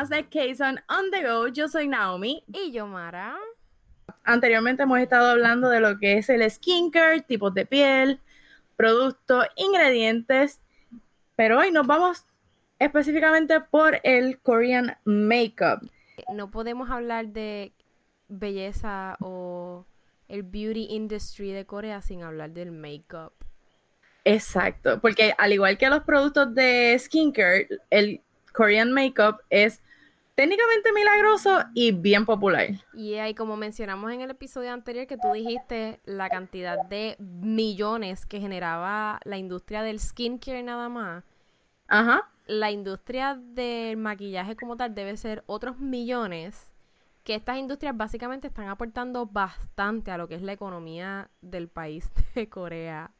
más de Kazon On The Go. Yo soy Naomi. Y yo, Mara. Anteriormente hemos estado hablando de lo que es el skincare, tipos de piel, productos, ingredientes, pero hoy nos vamos específicamente por el Korean Makeup. No podemos hablar de belleza o el beauty industry de Corea sin hablar del makeup. Exacto, porque al igual que los productos de skincare, el Korean makeup es técnicamente milagroso y bien popular. Y ahí, como mencionamos en el episodio anterior, que tú dijiste la cantidad de millones que generaba la industria del skincare nada más. Ajá. La industria del maquillaje como tal debe ser otros millones que estas industrias básicamente están aportando bastante a lo que es la economía del país de Corea.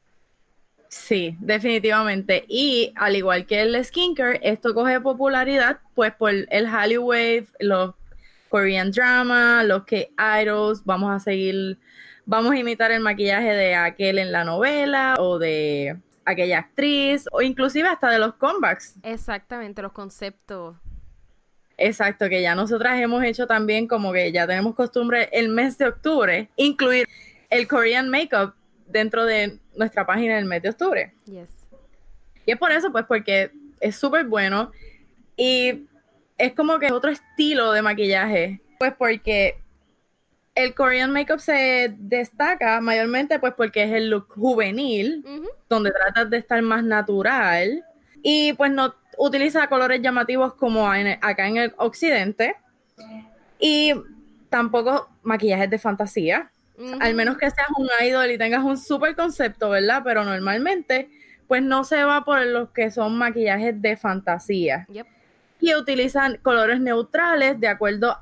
Sí, definitivamente. Y al igual que el skincare, esto coge popularidad pues por el Hollywood, los Korean drama, los que idols, vamos a seguir, vamos a imitar el maquillaje de aquel en la novela o de aquella actriz o inclusive hasta de los comebacks. Exactamente, los conceptos. Exacto, que ya nosotras hemos hecho también como que ya tenemos costumbre el mes de octubre incluir el Korean makeup dentro de nuestra página del mes de octubre. Yes. Y es por eso, pues, porque es súper bueno y es como que otro estilo de maquillaje, pues porque el Korean makeup se destaca mayormente pues porque es el look juvenil, donde tratas de estar más natural y pues no utiliza colores llamativos como acá en el occidente y tampoco maquillajes de fantasía. Al menos que seas un idol y tengas un super concepto, ¿verdad? Pero normalmente, pues no se va por los que son maquillajes de fantasía. Y utilizan colores neutrales de acuerdo,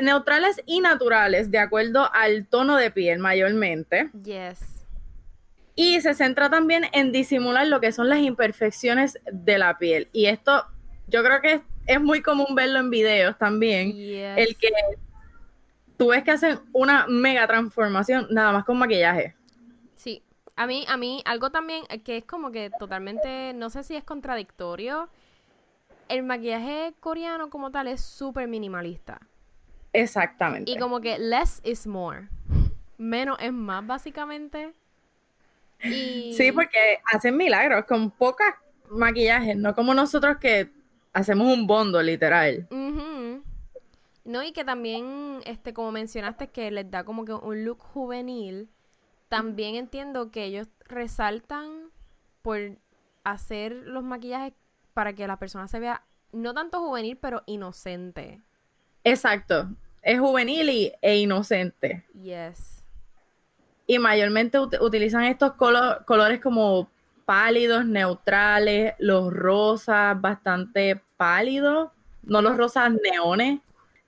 neutrales y naturales de acuerdo al tono de piel mayormente. Yes. Y se centra también en disimular lo que son las imperfecciones de la piel. Y esto yo creo que es, muy común verlo en videos también. El que tú ves que hacen una mega transformación nada más con maquillaje. Sí, a mí, a mí, algo también que es como que totalmente, no sé si es contradictorio, el maquillaje coreano como tal es súper minimalista. Exactamente. Y como que less is more. Menos es más, básicamente. Y... Sí, porque hacen milagros con pocas maquillajes, no como nosotros que hacemos un bondo, literal. No, y que también, este, como mencionaste, que les da como que un look juvenil. También entiendo que ellos resaltan por hacer los maquillajes para que la persona se vea no tanto juvenil, pero inocente. Exacto. Es juvenil y, e inocente. Yes. Y mayormente utilizan estos colores como pálidos, neutrales, los rosas bastante pálidos, no los rosas neones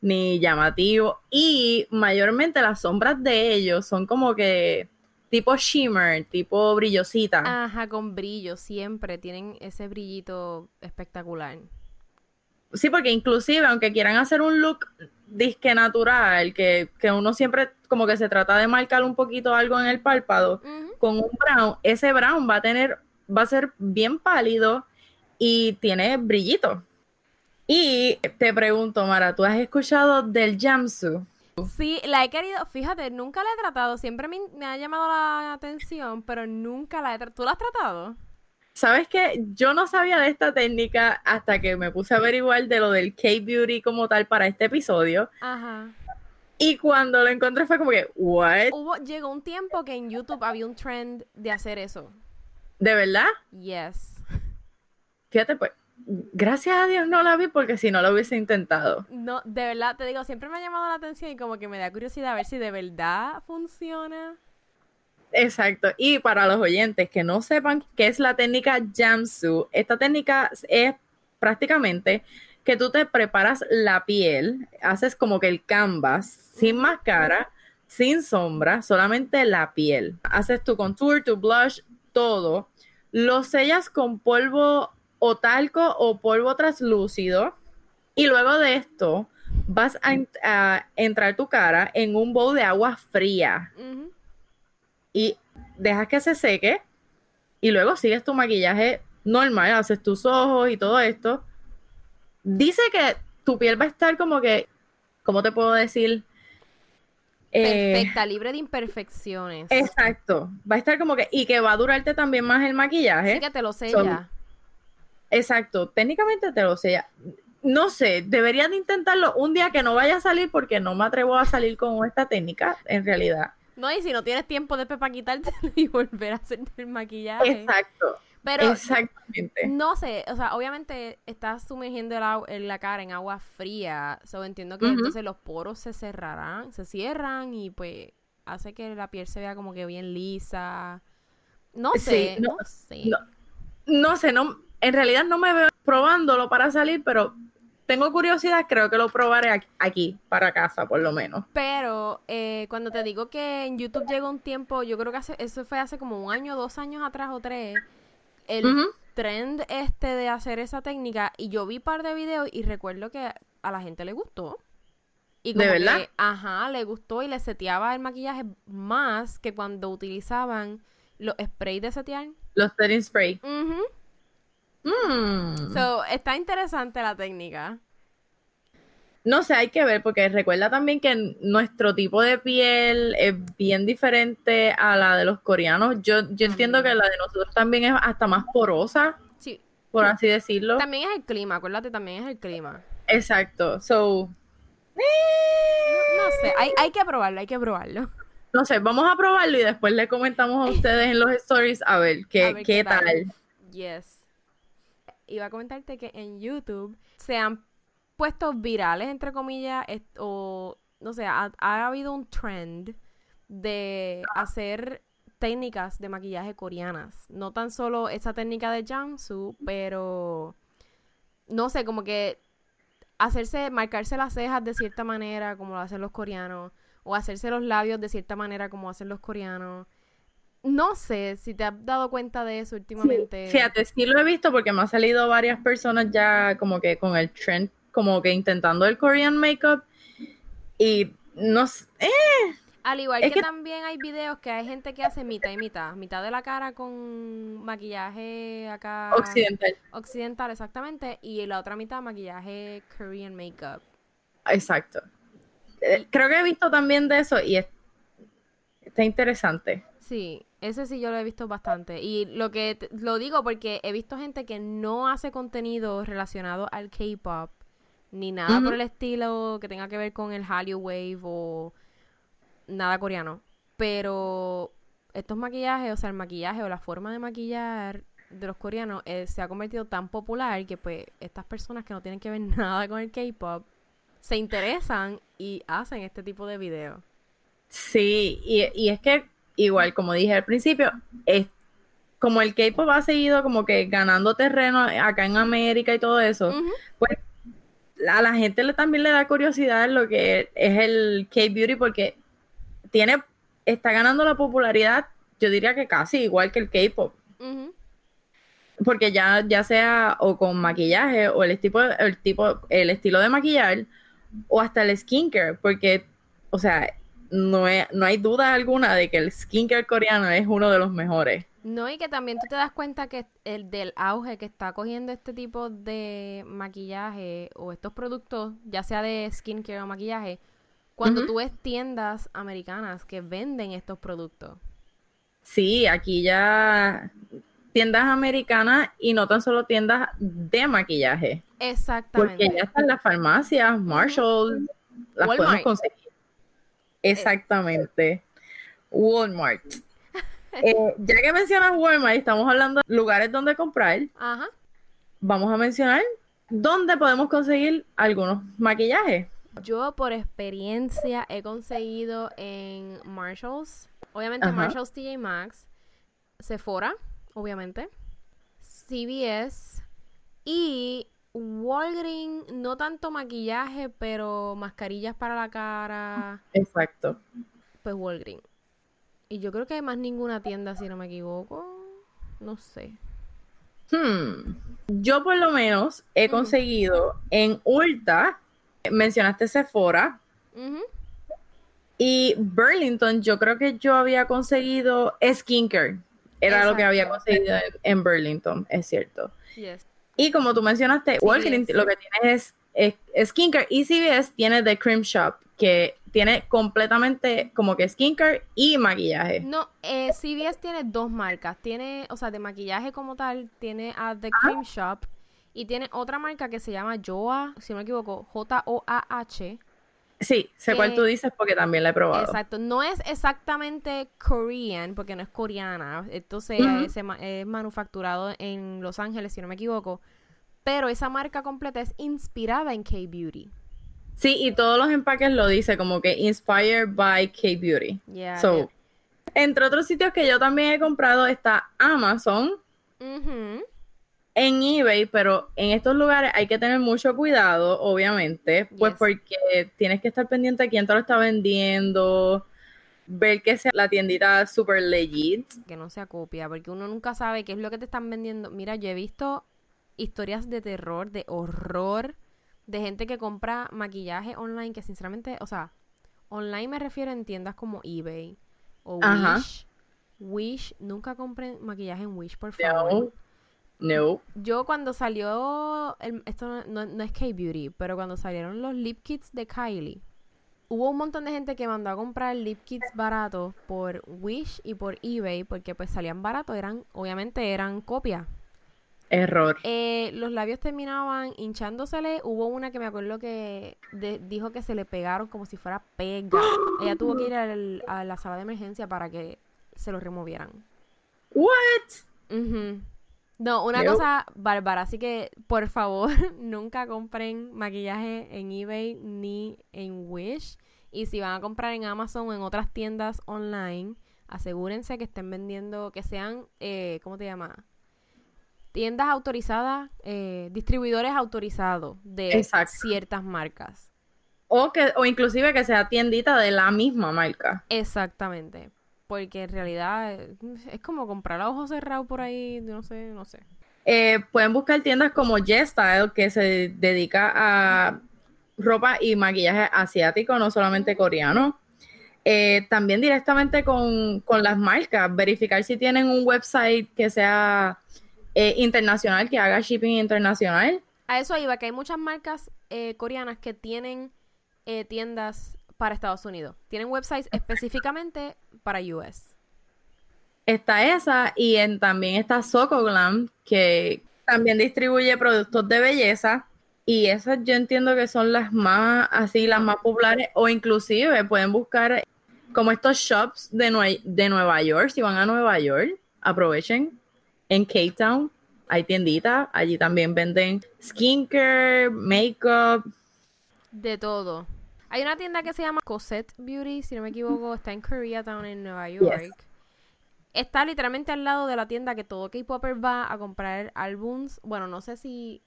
ni llamativo. Y mayormente las sombras de ellos son como que tipo shimmer, tipo brillosita. Ajá, con brillo, siempre tienen ese brillito espectacular. Sí, porque inclusive aunque quieran hacer un look disque natural, que, uno siempre como que se trata de marcar un poquito algo en el párpado, con un brown, ese brown va a tener, va a ser bien pálido y tiene brillito. Y te pregunto, Mara, ¿tú has escuchado del Jamsu? Sí, la he querido, fíjate, nunca la he tratado, siempre me, ha llamado la atención, pero nunca la he tratado. ¿Tú la has tratado? ¿Sabes qué? Yo no sabía de esta técnica hasta que me puse a averiguar de lo del K-Beauty como tal para este episodio. Ajá. Y cuando lo encontré fue como que, ¿what? Hubo, llegó un tiempo que en YouTube había un trend de hacer eso. ¿De verdad? Yes. Fíjate, pues, gracias a Dios no la vi porque si no lo hubiese intentado. No, de verdad, te digo, siempre me ha llamado la atención y como que me da curiosidad a ver si de verdad funciona. Exacto. Y para los oyentes que no sepan qué es la técnica Jamsu, esta técnica es prácticamente que tú te preparas la piel, haces como que el canvas sin máscara, sin sombra, solamente la piel. Haces tu contour, tu blush, todo. Lo sellas con polvo o talco o polvo translúcido. Y luego de esto, vas a, entrar tu cara en un bowl de agua fría. Y dejas que se seque. Y luego sigues tu maquillaje normal, haces tus ojos y todo esto. Dice que tu piel va a estar como que, ¿cómo te puedo decir? Eh, Perfecta, libre de imperfecciones. Exacto. Va a estar como que, y que va a durarte también más el maquillaje. Sí, que te lo sella. Exacto, técnicamente te lo sella. No sé, deberían de intentarlo un día que no vaya a salir porque no me atrevo a salir con esta técnica, en realidad. No, y si no tienes tiempo después para quitarte y volver a hacerte el maquillaje. Exacto. Pero Exactamente. no sé, o sea, obviamente estás sumergiendo la cara en agua fría, so entiendo que entonces los poros se cerrarán, se cierran y pues hace que la piel se vea como que bien lisa. No sé, no, sé. No, sé, no, en realidad no me veo probándolo para salir, pero tengo curiosidad, creo que lo probaré aquí, para casa, por lo menos. Pero eh, cuando te digo que en YouTube llegó un tiempo, yo creo que eso fue hace como un año, dos años atrás o tres, el trend este de hacer esa técnica y yo vi un par de videos y recuerdo que a la gente le gustó. Y ¿De verdad? ajá, le gustó y le seteaba el maquillaje más que cuando utilizaban los sprays de setear. Los setting spray. Mm. So, está interesante la técnica. No sé, hay que ver, porque recuerda también que nuestro tipo de piel es bien diferente a la de los coreanos. Yo, yo entiendo que la de nosotros también es hasta más porosa. Sí. Por así decirlo. También es el clima, acuérdate, también es el clima. Exacto. So. No, sé, hay, hay que probarlo, hay que probarlo. No sé, vamos a probarlo y después le comentamos a ustedes en los stories a ver qué, qué, tal. tal. Yes. Iba a comentarte que en YouTube se han puestos virales, entre comillas, o no sé, ha, habido un trend de hacer técnicas de maquillaje coreanas. No tan solo esa técnica de Jamsu, pero no sé, como que hacerse, marcarse las cejas de cierta manera, como lo hacen los coreanos, o hacerse los labios de cierta manera, como hacen los coreanos. No sé si te has dado cuenta de eso últimamente. fíjate, sí lo he visto porque me han salido varias personas ya como que con el trend como que intentando el Korean makeup y no sé. Eh, Al igual que, también hay videos que hay gente que hace mitad y mitad. Mitad de la cara con maquillaje acá. Occidental. Occidental, exactamente. Y la otra mitad maquillaje Korean makeup. Exacto. Eh, creo que he visto también de eso y está interesante. Sí, ese sí yo lo he visto bastante. Y lo que lo digo porque he visto gente que no hace contenido relacionado al K-pop ni nada por el estilo que tenga que ver con el Hallyu Wave o nada coreano. Pero estos maquillajes, o sea, el maquillaje o la forma de maquillar de los coreanos eh, se ha convertido tan popular que pues estas personas que no tienen que ver nada con el K-pop se interesan y hacen este tipo de videos. Sí, y, es que igual como dije al principio, es como el K-pop ha seguido como que ganando terreno acá en América y todo eso, pues a la gente le, también le da curiosidad lo que es el K-Beauty porque tiene, está ganando la popularidad, yo diría que casi igual que el K-Pop. Porque ya, ya sea o con maquillaje o el tipo, el tipo, el estilo de maquillar o hasta el skincare, porque, o sea, no, no hay duda alguna de que el skincare coreano es uno de los mejores. No, y que también tú te das cuenta que el del auge que está cogiendo este tipo de maquillaje o estos productos, ya sea de skincare o maquillaje, cuando tú ves tiendas americanas que venden estos productos. Sí, aquí ya tiendas americanas y no tan solo tiendas de maquillaje. Exactamente. Porque ya están las farmacias, Marshall, las podemos conseguir. Exactamente. Walmart. Eh, ya que mencionas Walmart y estamos hablando de lugares donde comprar, vamos a mencionar dónde podemos conseguir algunos maquillajes. Yo por experiencia he conseguido en Marshalls, obviamente Marshalls TJ Maxx, Sephora, obviamente, CVS y Walgreens, no tanto maquillaje, pero mascarillas para la cara. Exacto. Pues Walgreens. Y yo creo que hay más ninguna tienda, si no me equivoco. No sé. Hmm. Yo por lo menos he conseguido en Ulta, mencionaste Sephora, y Burlington, yo creo que yo había conseguido skincare. Era lo que había conseguido en, Burlington, es cierto. Y como tú mencionaste, Walgreens lo que tiene es es, skincare y CVS tiene The Cream Shop, que tiene completamente como que skincare y maquillaje. No, eh, CVS tiene dos marcas. Tiene, o sea, de maquillaje como tal, tiene a The Cream Shop y tiene otra marca que se llama Joa, si no me equivoco, J-O-A-H. Sí, sé cuál tú dices porque también la he probado. Exacto, no es exactamente Korean, porque no es coreana, entonces es manufacturado en Los Ángeles, si no me equivoco, pero esa marca completa es inspirada en K-Beauty. Sí, y todos los empaques lo dice como que inspired by K-Beauty. Yeah, so, entre otros sitios que yo también he comprado está Amazon. En eBay, pero en estos lugares hay que tener mucho cuidado, obviamente, pues porque tienes que estar pendiente de quién te lo está vendiendo, ver que sea la tiendita super legit. Que no sea copia, porque uno nunca sabe qué es lo que te están vendiendo. Mira, yo he visto historias de terror, de horror, de gente que compra maquillaje online que sinceramente, o sea, online me refiero en tiendas como eBay o Wish. Wish, nunca compren maquillaje en Wish, por favor. No. Yo cuando salió, esto no, no es K-Beauty, pero cuando salieron los lip kits de Kylie, hubo un montón de gente que mandó a comprar lip kits baratos por Wish y por eBay, porque pues salían baratos, eran, obviamente eran copias. Error. Eh, los labios terminaban hinchándosele. Hubo una que me acuerdo que dijo que se le pegaron como si fuera pega. Ella tuvo que ir a la sala de emergencia para que se lo removieran. What? No, una cosa bárbara. Así que, por favor, nunca compren maquillaje en eBay ni en Wish. Y si van a comprar en Amazon o en otras tiendas online, asegúrense que estén vendiendo, que sean, eh, ¿cómo te llama? tiendas autorizadas, eh, distribuidores autorizados de ciertas marcas. O, que, o inclusive que sea tiendita de la misma marca. Exactamente. Porque en realidad eh, es como comprar a ojos cerrados por ahí, no sé, no sé. Eh, pueden buscar tiendas como G-Style, que se dedica a ropa y maquillaje asiático, no solamente coreano. también directamente con, con, las marcas, verificar si tienen un website que sea eh, internacional que haga shipping internacional. A eso iba, que hay muchas marcas eh, coreanas que tienen eh, tiendas para Estados Unidos. Tienen websites específicamente para US. Está esa y en, también está Soco Glam, que también distribuye productos de belleza. Y esas yo entiendo que son las más, así, las más populares. O inclusive pueden buscar como estos shops de, de Nueva York. Si van a Nueva York, aprovechen en Cape Town hay tienditas, allí también venden skincare, makeup. De todo. Hay una tienda que se llama Cosette Beauty, si no me equivoco, está en Koreatown en Nueva York. Está literalmente al lado de la tienda que todo K-Popper va a comprar álbums. Bueno, no sé si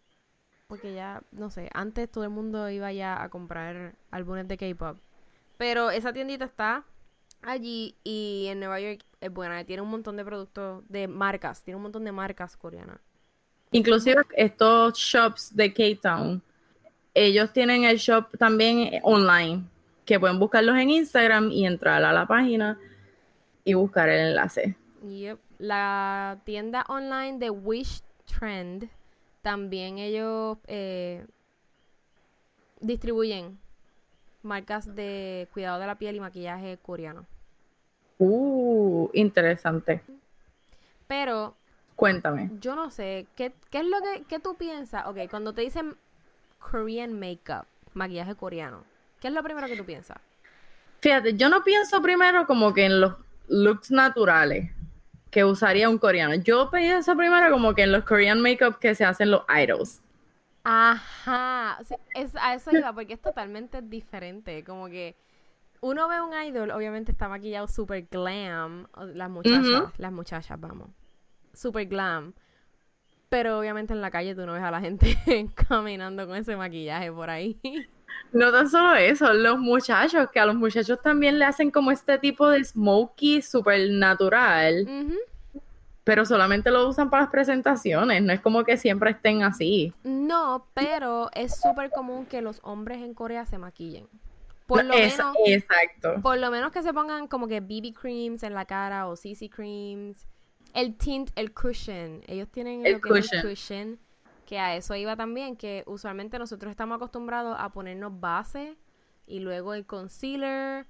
porque ya, no sé, antes todo el mundo iba ya a comprar álbumes de K-pop. Pero esa tiendita está allí y en Nueva York es buena, tiene un montón de productos de marcas, tiene un montón de marcas coreanas. Inclusive estos shops de K-Town, ellos tienen el shop también online, que pueden buscarlos en Instagram y entrar a la página y buscar el enlace. Yep. La tienda online de Wish Trend, también ellos eh, distribuyen marcas de cuidado de la piel y maquillaje coreano. Uh, interesante. Pero. Cuéntame. Yo no sé, ¿qué, qué es lo que qué tú piensas? Ok, cuando te dicen Korean makeup, maquillaje coreano, ¿qué es lo primero que tú piensas? Fíjate, yo no pienso primero como que en los looks naturales que usaría un coreano. Yo pienso primero como que en los Korean makeup que se hacen los idols. Ajá, es, a eso iba, porque es totalmente diferente. Como que uno ve un idol, obviamente está maquillado super glam. Las muchachas, las muchachas, vamos. Super glam. Pero obviamente en la calle tú no ves a la gente caminando con ese maquillaje por ahí. No tan solo eso, los muchachos, que a los muchachos también le hacen como este tipo de smokey super natural pero solamente lo usan para las presentaciones, no es como que siempre estén así. No, pero es súper común que los hombres en Corea se maquillen. Por lo menos, exacto. Por lo menos que se pongan como que BB creams en la cara o CC creams. El tint, el cushion. Ellos tienen el, cushion. cushion. Que a eso iba también, que usualmente nosotros estamos acostumbrados a ponernos base y luego el concealer.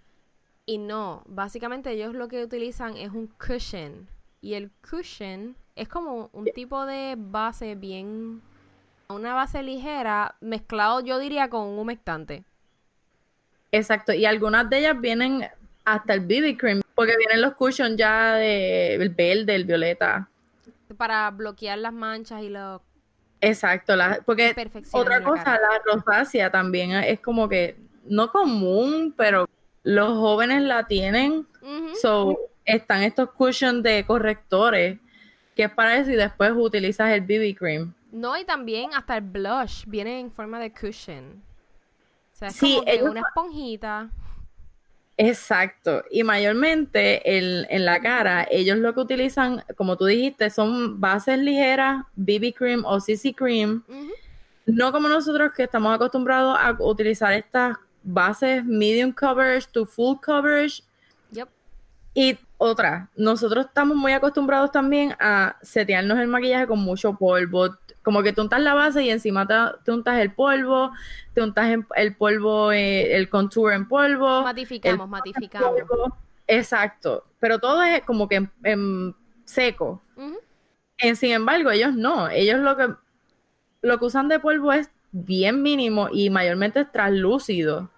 Y no, básicamente ellos lo que utilizan es un cushion. Y el cushion es como un tipo de base bien... Una base ligera mezclado yo diría con un humectante. Exacto, y algunas de ellas vienen hasta el BB cream, porque vienen los cushions ya del verde, el violeta. Para bloquear las manchas y los... Exacto, la, porque otra cosa, la, rosácea también es como que no común, pero los jóvenes la tienen. So, están estos cushions de correctores, que es para eso, y después utilizas el BB cream. No, y también hasta el blush viene en forma de cushion. O sea, es sí, como una esponjita. Exacto. Y mayormente en la cara, ellos lo que utilizan, como tú dijiste, son bases ligeras, BB cream o CC cream. No como nosotros que estamos acostumbrados a utilizar estas bases medium coverage to full coverage. Yep. Y otra, nosotros estamos muy acostumbrados también a setearnos el maquillaje con mucho polvo, como que tú untas la base y encima te, untas el polvo, te untas el polvo, eh, el contour en polvo. Matificamos, matificamos. Exacto, pero todo es como que en, seco. en, sin embargo, ellos no, ellos lo que, lo que usan de polvo es bien mínimo y mayormente es translúcido.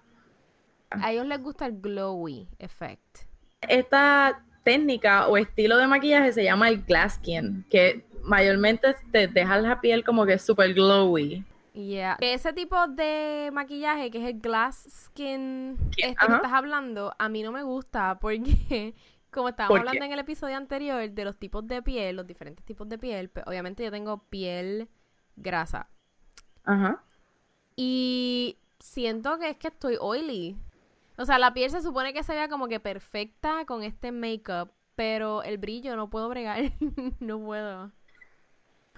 A ellos les gusta el glowy effect. Esta técnica o estilo de maquillaje se llama el glass skin, que mayormente te deja la piel como que súper glowy. Yeah. Ese tipo de maquillaje que es el glass skin este que estás hablando, a mí no me gusta porque como estábamos hablando en el episodio anterior de los tipos de piel, los diferentes tipos de piel, pues, obviamente yo tengo piel grasa. Ajá. Y siento que es que estoy oily. O sea, la piel se supone que se vea como que perfecta con este make-up, pero el brillo no puedo bregar. no puedo.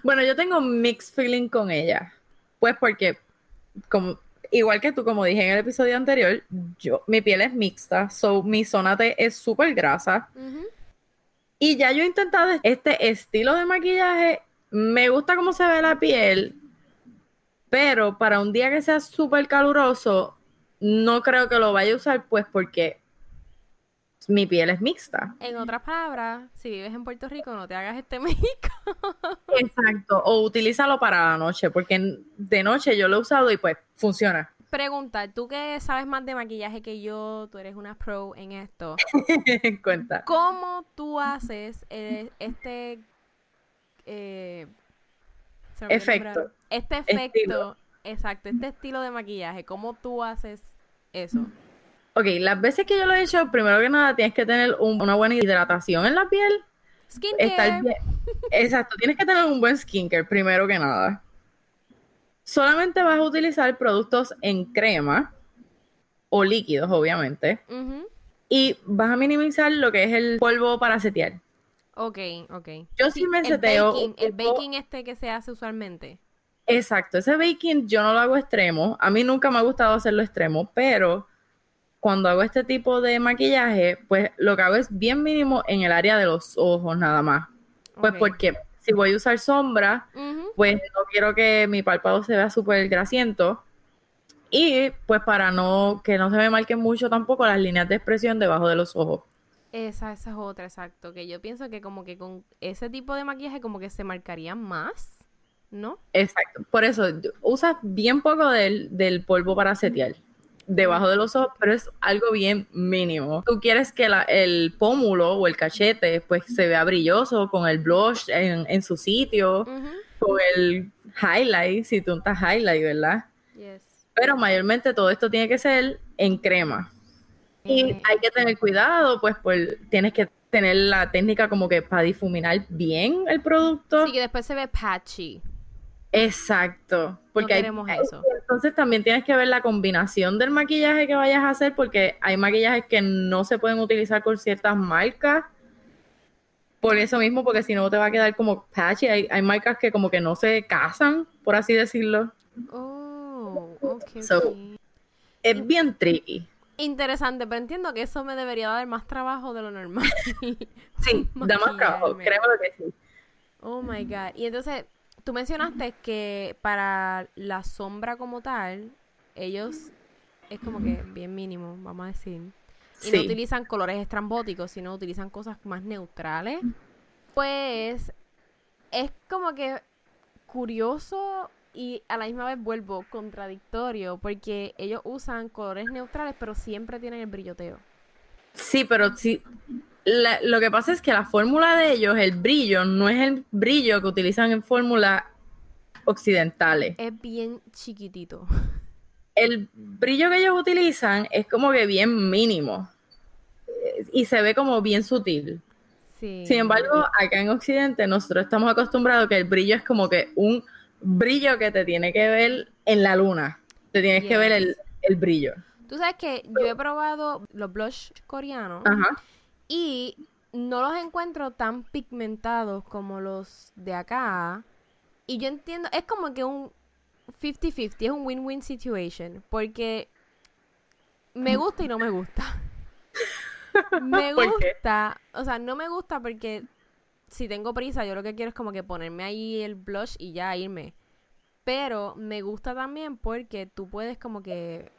Bueno, yo tengo mixed feeling con ella. Pues porque, como, igual que tú, como dije en el episodio anterior, yo, mi piel es mixta, so mi zona T es súper grasa. Y ya yo he intentado este estilo de maquillaje. Me gusta cómo se ve la piel, pero para un día que sea súper caluroso, no creo que lo vaya a usar, pues porque mi piel es mixta. En otras palabras, si vives en Puerto Rico, no te hagas este México. Exacto, o utilízalo para la noche, porque de noche yo lo he usado y pues funciona. Pregunta, tú que sabes más de maquillaje que yo, tú eres una pro en esto. Cuenta. ¿Cómo tú haces este eh, efecto? Este efecto, exacto, este estilo de maquillaje, ¿cómo tú haces eso? Ok, las veces que yo lo he hecho, primero que nada tienes que tener una buena hidratación en la piel. Skincare. Exacto, tienes que tener un buen skincare, primero que nada. Solamente vas a utilizar productos en crema o líquidos, obviamente. Y vas a minimizar lo que es el polvo para setear. Ok, ok. Yo sí, me seteo. el baking este que se hace usualmente. Exacto, ese baking yo no lo hago extremo. A mí nunca me ha gustado hacerlo extremo, pero cuando hago este tipo de maquillaje, pues lo que hago es bien mínimo en el área de los ojos nada más. Pues porque si voy a usar sombra, pues no quiero que mi párpado se vea súper grasiento. Y pues para no que no se me marquen mucho tampoco las líneas de expresión debajo de los ojos. Esa, esa es otra, exacto. Que yo pienso que como que con ese tipo de maquillaje como que se marcaría más, ¿no? Exacto. Por eso, usas bien poco del, del polvo para setear debajo de los ojos, pero es algo bien mínimo. Tú quieres que el pómulo o el cachete pues se vea brilloso con el blush en, su sitio, con el highlight, si tú untas highlight, ¿verdad? Pero mayormente todo esto tiene que ser en crema. Y hay que tener cuidado, pues, pues tienes que tener la técnica como que para difuminar bien el producto. Sí, que después se ve patchy. Exacto. Porque queremos eso. Entonces también tienes que ver la combinación del maquillaje que vayas a hacer, porque hay maquillajes que no se pueden utilizar con ciertas marcas. Por eso mismo, porque si no te va a quedar como patchy. Hay, hay marcas que como que no se casan, por así decirlo. Oh, ok. es bien tricky. Interesante, pero entiendo que eso me debería dar más trabajo de lo normal. sí, da más trabajo, créeme que sí. Oh my god. Y entonces, tú mencionaste que para la sombra como tal, ellos es como que bien mínimo, vamos a decir. Y no utilizan colores estrambóticos, sino utilizan cosas más neutrales. Pues es como que curioso y a la misma vez vuelvo contradictorio porque ellos usan colores neutrales pero siempre tienen el brilloteo. Sí, pero sí. La- lo que pasa es que la fórmula de ellos, el brillo, no es el brillo que utilizan en fórmulas occidentales. Es bien chiquitito. El brillo que ellos utilizan es como que bien mínimo y se ve como bien sutil. Sí. Sin embargo, acá en Occidente nosotros estamos acostumbrados que el brillo es como que un brillo que te tiene que ver en la luna. Te tienes que ver el, el brillo. Tú sabes que yo he probado los blush coreanos Ajá. Y no los encuentro tan pigmentados como los de acá. Y yo entiendo, es como que un 50-50, es un win-win situation, porque me gusta y no me gusta. Me gusta, o sea, no me gusta porque si tengo prisa, yo lo que quiero es como que ponerme ahí el blush y ya irme. Pero me gusta también porque tú puedes como que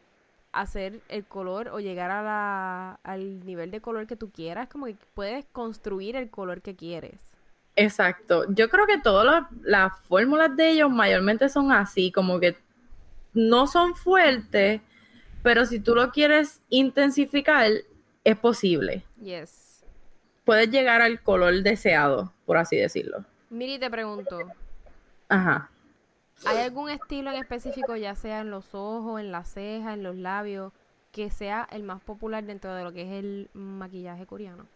hacer el color o llegar a la, al nivel de color que tú quieras, como que puedes construir el color que quieres. Exacto. Yo creo que todas las, las fórmulas de ellos mayormente son así, como que no son fuertes, pero si tú lo quieres intensificar, es posible. Yes. Puedes llegar al color deseado, por así decirlo. Miri, te pregunto, Ajá. ¿Hay algún estilo en específico, ya sea en los ojos, en las cejas, en los labios, que sea el más popular dentro de lo que es el maquillaje coreano?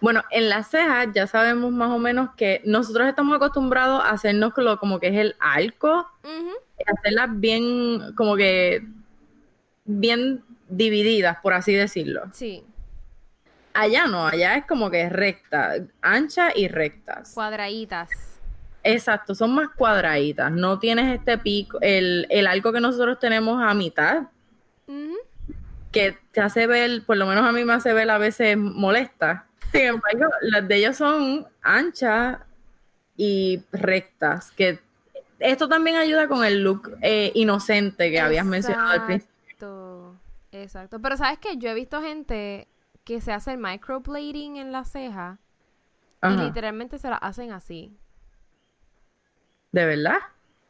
Bueno, en las cejas ya sabemos más o menos que nosotros estamos acostumbrados a hacernos lo, como que es el arco, Ujú. hacerlas bien, como que bien divididas, por así decirlo. Sí, Allá no, allá es como que es recta, ancha y rectas. cuadraditas. Exacto, son más cuadraditas. No tienes este pico, el, el arco que nosotros tenemos a mitad, que te hace ver, por lo menos a mí me hace ver a veces molesta. Sin embargo, las de ellos son anchas y rectas, que esto también ayuda con el look eh, inocente que habías mencionado al principio. Exacto, exacto. Pero sabes que yo he visto gente que se hace el microblading en la ceja y literalmente se la hacen así. ¿De verdad?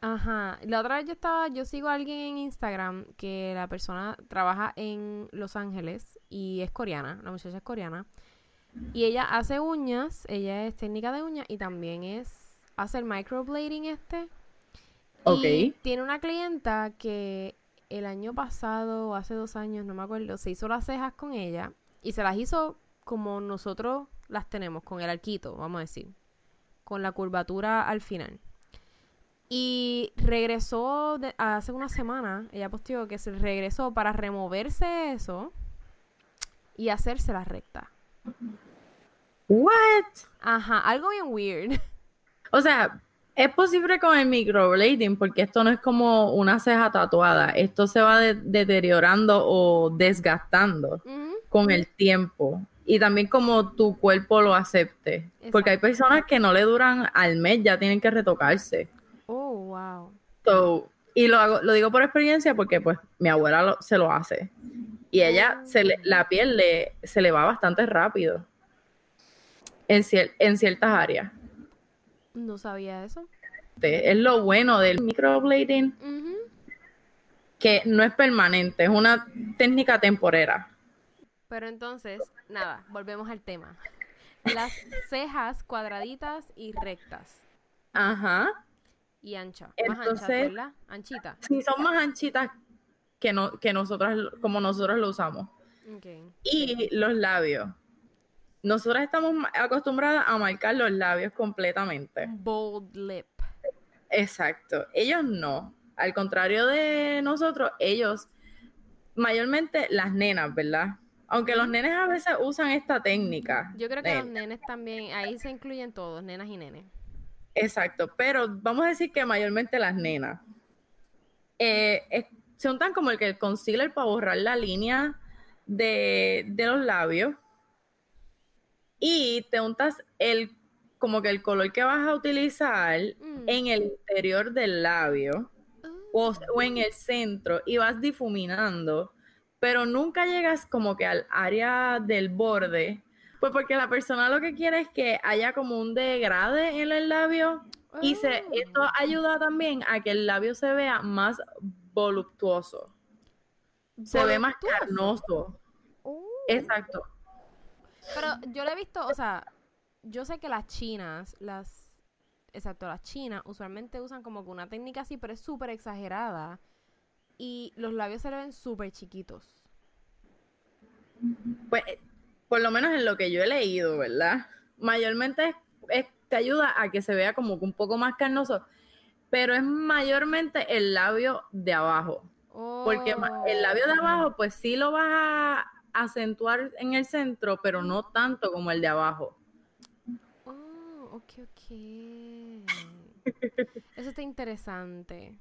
Ajá. La otra vez yo estaba, yo sigo a alguien en Instagram que la persona trabaja en Los Ángeles y es coreana, la muchacha es coreana. Y ella hace uñas, ella es técnica de uñas y también es, hace el microblading este. Ok. Y tiene una clienta que el año pasado o hace dos años, no me acuerdo, se hizo las cejas con ella y se las hizo como nosotros las tenemos, con el arquito, vamos a decir, con la curvatura al final. Y regresó de- hace una semana, ella posteó que se regresó para removerse eso y hacerse la recta. What? Ajá, algo bien weird. O sea, es posible con el microblading porque esto no es como una ceja tatuada. Esto se va de- deteriorando o desgastando con el tiempo. Y también como tu cuerpo lo acepte. Porque hay personas que no le duran al mes, ya tienen que retocarse. Oh, wow. So, y lo, hago, lo digo por experiencia porque pues mi abuela lo- se lo hace. Y ella, se le- la piel le, se le va bastante rápido. En, cier- en ciertas áreas. No sabía eso. Es lo bueno del microblading, que no es permanente, es una técnica temporera. Pero entonces, nada, volvemos al tema. Las cejas cuadraditas y rectas. Ajá. Y ancha. Más Entonces- ¿verdad? Anchita. Sí, son más anchitas que, no, que nosotras, como nosotros lo usamos. Y los labios. Nosotras estamos acostumbradas a marcar los labios completamente. Bold lip. Exacto. Ellos no. Al contrario de nosotros, ellos, mayormente las nenas, ¿verdad? Aunque los nenes a veces usan esta técnica. Yo creo que los nenes también, ahí se incluyen todos, nenas y nenes. Exacto, pero vamos a decir que mayormente las nenas. Eh, es- se untan como el que el concealer para borrar la línea de, de los labios. Y te untas el como que el color que vas a utilizar Mm. en el interior del labio o, Ah. o en el centro y vas difuminando, pero nunca llegas como que al área del borde, pues porque la persona lo que quiere es que haya como un degrade en el labio y se, Ah. esto ayuda también a que el labio se vea más voluptuoso, se ve más carnoso. Oh. Exacto. Pero yo lo he visto, o sea, yo sé que las chinas, las, exacto, las chinas usualmente usan como que una técnica así, pero es súper exagerada. Y los labios se le ven súper chiquitos. Pues, por lo menos en lo que yo he leído, ¿verdad? Mayormente es- es- te ayuda a que se vea como un poco más carnoso, pero es mayormente el labio de abajo. Porque el labio de Oh. abajo, pues sí lo vas a acentuar en el centro, pero no tanto como el de abajo. Oh, ok, ok. Eso está interesante.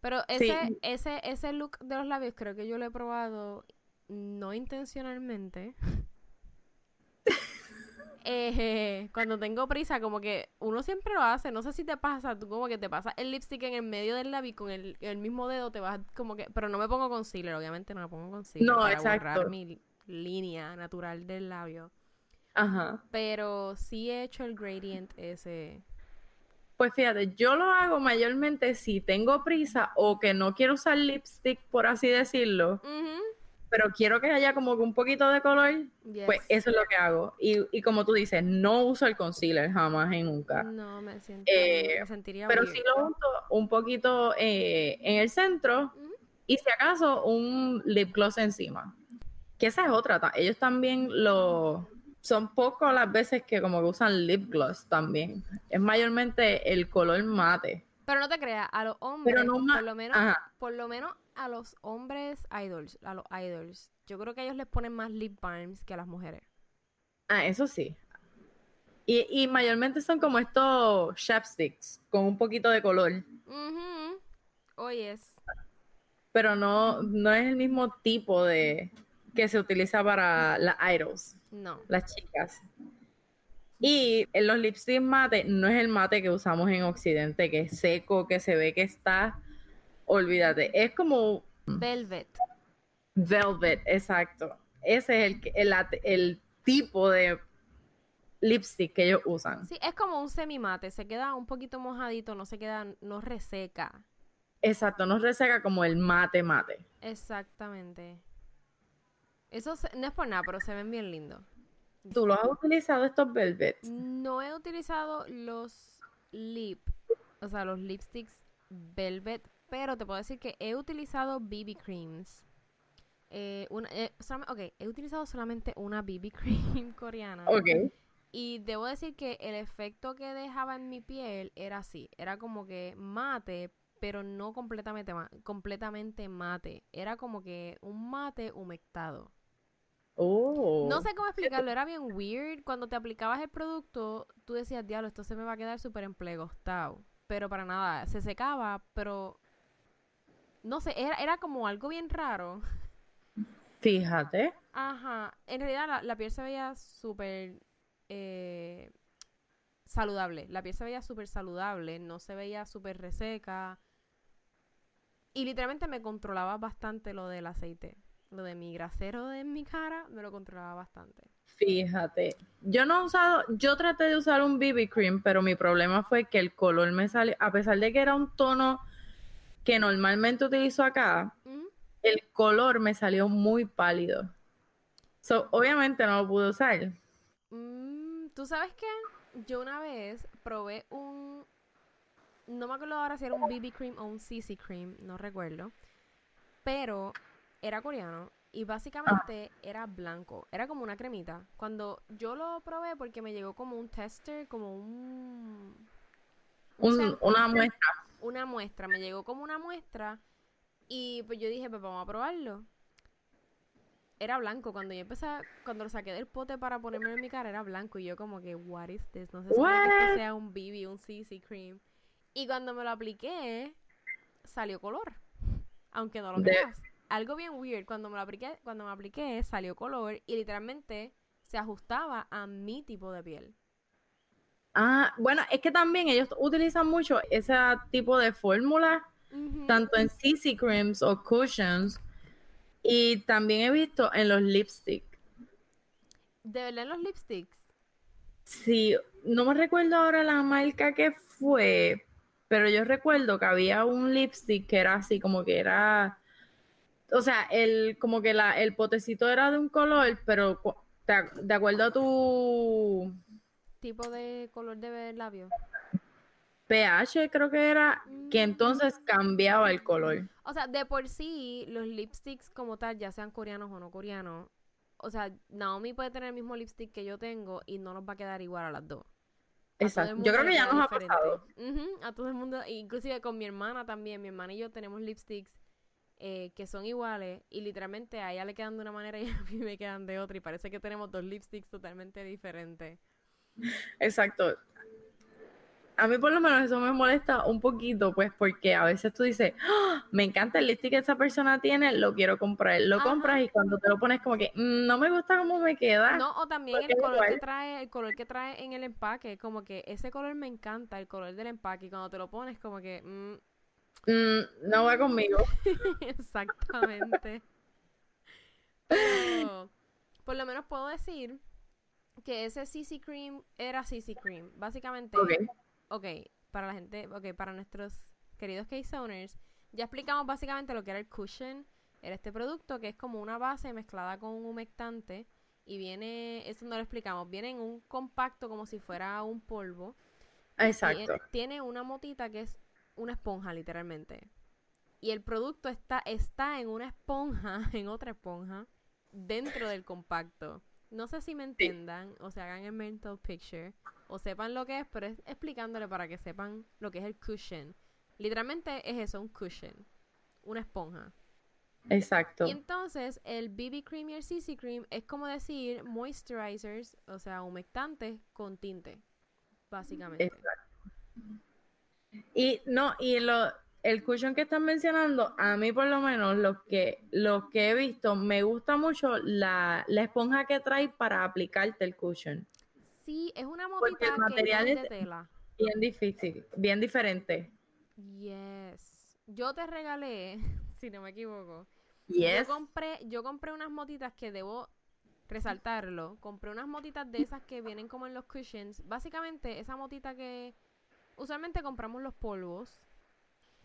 Pero Sí. ese, ese, ese look de los labios creo que yo lo he probado no intencionalmente. Eh, cuando tengo prisa, como que uno siempre lo hace, no sé si te pasa, tú como que te pasas el lipstick en el medio del labio y con el, el mismo dedo te vas como que, pero no me pongo concealer, obviamente no me pongo concealer No, para exacto. borrar mi línea natural del labio, Ajá. pero sí he hecho el gradient ese. Pues fíjate, yo lo hago mayormente si tengo prisa o que no quiero usar lipstick, por así decirlo, Ujú, pero quiero que haya como que un poquito de color, pues eso es lo que hago. Y, y como tú dices, no uso el concealer jamás y nunca. No, me, siento, Eh, me sentiría Pero sí lo uso un poquito eh, en el centro y si acaso un lip gloss encima. Que esa es otra. Ellos también lo... Son pocas las veces que como que usan lip gloss también. Es mayormente el color mate. Pero no te creas, a los hombres, Pero no por lo menos, Ajá. por lo menos a los hombres idols, a los idols, yo creo que ellos les ponen más lip balms que a las mujeres. Ah, eso sí. Y, y mayormente son como estos chapsticks con un poquito de color. Mhm. Oyes. Pero no, no es el mismo tipo de que se utiliza para las idols. No. las chicas. Y en los lipsticks mate no es el mate que usamos en Occidente, que es seco, que se ve que está, olvídate, es como Velvet. velvet, exacto. Ese es el, el, el tipo de lipstick que ellos usan. Sí, es como un semimate, se queda un poquito mojadito, no se queda, no reseca. Exacto, no reseca como el mate mate. Exactamente. Eso se- no es por nada, pero se ven bien lindos. ¿Tú los has utilizado estos velvets? No he utilizado los lip, o sea, los lipsticks velvet, pero te puedo decir que he utilizado BB creams. Eh, una, eh, ok, he utilizado solamente una BB cream coreana. Ok. Y debo decir que el efecto que dejaba en mi piel era así. Era como que mate, pero no completamente, ma- completamente mate. Era como que un mate humectado. Oh. No sé cómo explicarlo, era bien weird. Cuando te aplicabas el producto, tú decías, diablo, esto se me va a quedar súper emplegostado. Pero para nada, se secaba, pero... No sé, era, era como algo bien raro. Fíjate. Ajá, en realidad la, la piel se veía súper eh, saludable. La piel se veía súper saludable, no se veía súper reseca. Y literalmente me controlaba bastante lo del aceite. Lo de mi grasero de mi cara me lo controlaba bastante. Fíjate, yo no he usado, yo traté de usar un BB cream, pero mi problema fue que el color me salió, a pesar de que era un tono que normalmente utilizo acá, el color me salió muy pálido. So, obviamente no lo pude usar. Mm, ¿Tú sabes qué? Yo una vez probé un... No me acuerdo ahora si era un BB cream o un CC cream, no recuerdo. Pero era coreano y básicamente era blanco. Era como una cremita. Cuando yo lo probé porque me llegó como un tester, como un... Un- una muestra. Una muestra. Me llegó como una muestra y pues yo dije, pues vamos a probarlo. Era blanco. Cuando yo empecé, a- cuando lo saqué del pote para ponerme en mi cara, era blanco. Y yo como que, what is this? No sé si esto sea un BB, un CC cream. Y cuando me lo apliqué, salió color. Aunque no lo De- creas. Algo bien weird. Cuando me lo apliqué, cuando me apliqué, salió color y literalmente se ajustaba a mi tipo de piel. Ah, bueno, es que también ellos utilizan mucho ese tipo de fórmula, tanto en CC creams o cushions, y también he visto en los lipsticks. ¿De verdad en los lipsticks? Sí, no me recuerdo ahora la marca que fue, pero yo recuerdo que había un lipstick que era así, como que era, o sea, el, como que la, el potecito era de un color, pero de acuerdo a tu tipo de color de labio? pH creo que era, que mm. entonces cambiaba el color. O sea, de por sí, los lipsticks como tal, ya sean coreanos o no coreanos, o sea, Naomi puede tener el mismo lipstick que yo tengo y no nos va a quedar igual a las dos. Exacto. Yo creo que ya nos ha pasado. a todo el mundo, inclusive con mi hermana también. Mi hermana y yo tenemos lipsticks eh, que son iguales y literalmente a ella le quedan de una manera y a mí me quedan de otra y parece que tenemos dos lipsticks totalmente diferentes. Exacto. A mí por lo menos eso me molesta un poquito, pues, porque a veces tú dices, ¡Ah! me encanta el lipstick que esa persona tiene, lo quiero comprar. Lo compras y cuando te lo pones como que, mm, no me gusta cómo me queda. No, o también el color que trae, el color que trae en el empaque, como que ese color me encanta, el color del empaque, y cuando te lo pones como que, mm, mm, no va conmigo. Exactamente. por lo menos puedo decir que ese CC Cream era CC Cream. Básicamente, ok, para la gente, ok, para nuestros queridos case owners, ya explicamos básicamente lo que era el cushion. Era este producto que es como una base mezclada con un humectante. Y viene, eso no lo explicamos, viene en un compacto como si fuera un polvo. Exacto. tiene una motita que es una esponja, literalmente. Y el producto está, está en una esponja, en otra esponja, dentro del compacto. No sé si me entiendan o se hagan el mental picture o sepan lo que es, pero es explicándole para que sepan lo que es el cushion. Literalmente es eso, un cushion, una esponja. Exacto. Y entonces el BB Cream y el CC Cream es como decir moisturizers, o sea, humectantes con tinte, básicamente. Exacto. Y no, y lo, el cushion que están mencionando, a mí por lo menos lo que, que he visto, me gusta mucho la, esponja que trae para aplicarte el cushion. Sí, es una motita material que es de tela. Bien difícil, bien diferente. Yes. Yo te regalé, si no me equivoco. Yes. Yo compré, yo compré unas motitas que debo resaltarlo. Compré unas motitas de esas que vienen como en los cushions. Básicamente, esa motita que usualmente compramos los polvos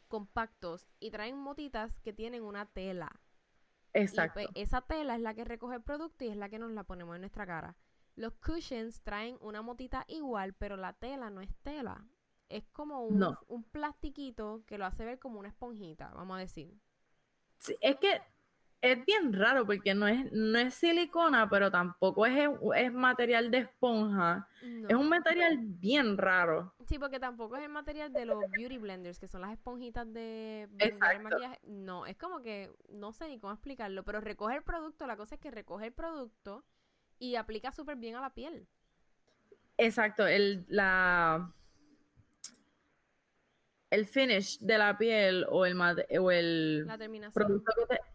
compactos y traen motitas que tienen una tela. Pues, Exacto. esa tela es la que recoge el producto y es la que nos la ponemos en nuestra cara. Los cushions traen una motita igual, pero la tela no es tela. Es como un, un plastiquito que lo hace ver como una esponjita, vamos a decir. es que es bien raro porque no es, no es silicona, pero tampoco es, es material de esponja. Es un material bien raro. Sí, porque tampoco es el material de los beauty blenders, que son las esponjitas de maquillaje. No, es como que no sé ni cómo explicarlo, pero recoge el producto, la cosa es que recoge el producto y aplica súper bien a la piel. Exacto, el, la, el finish de la piel o el, o el la terminación.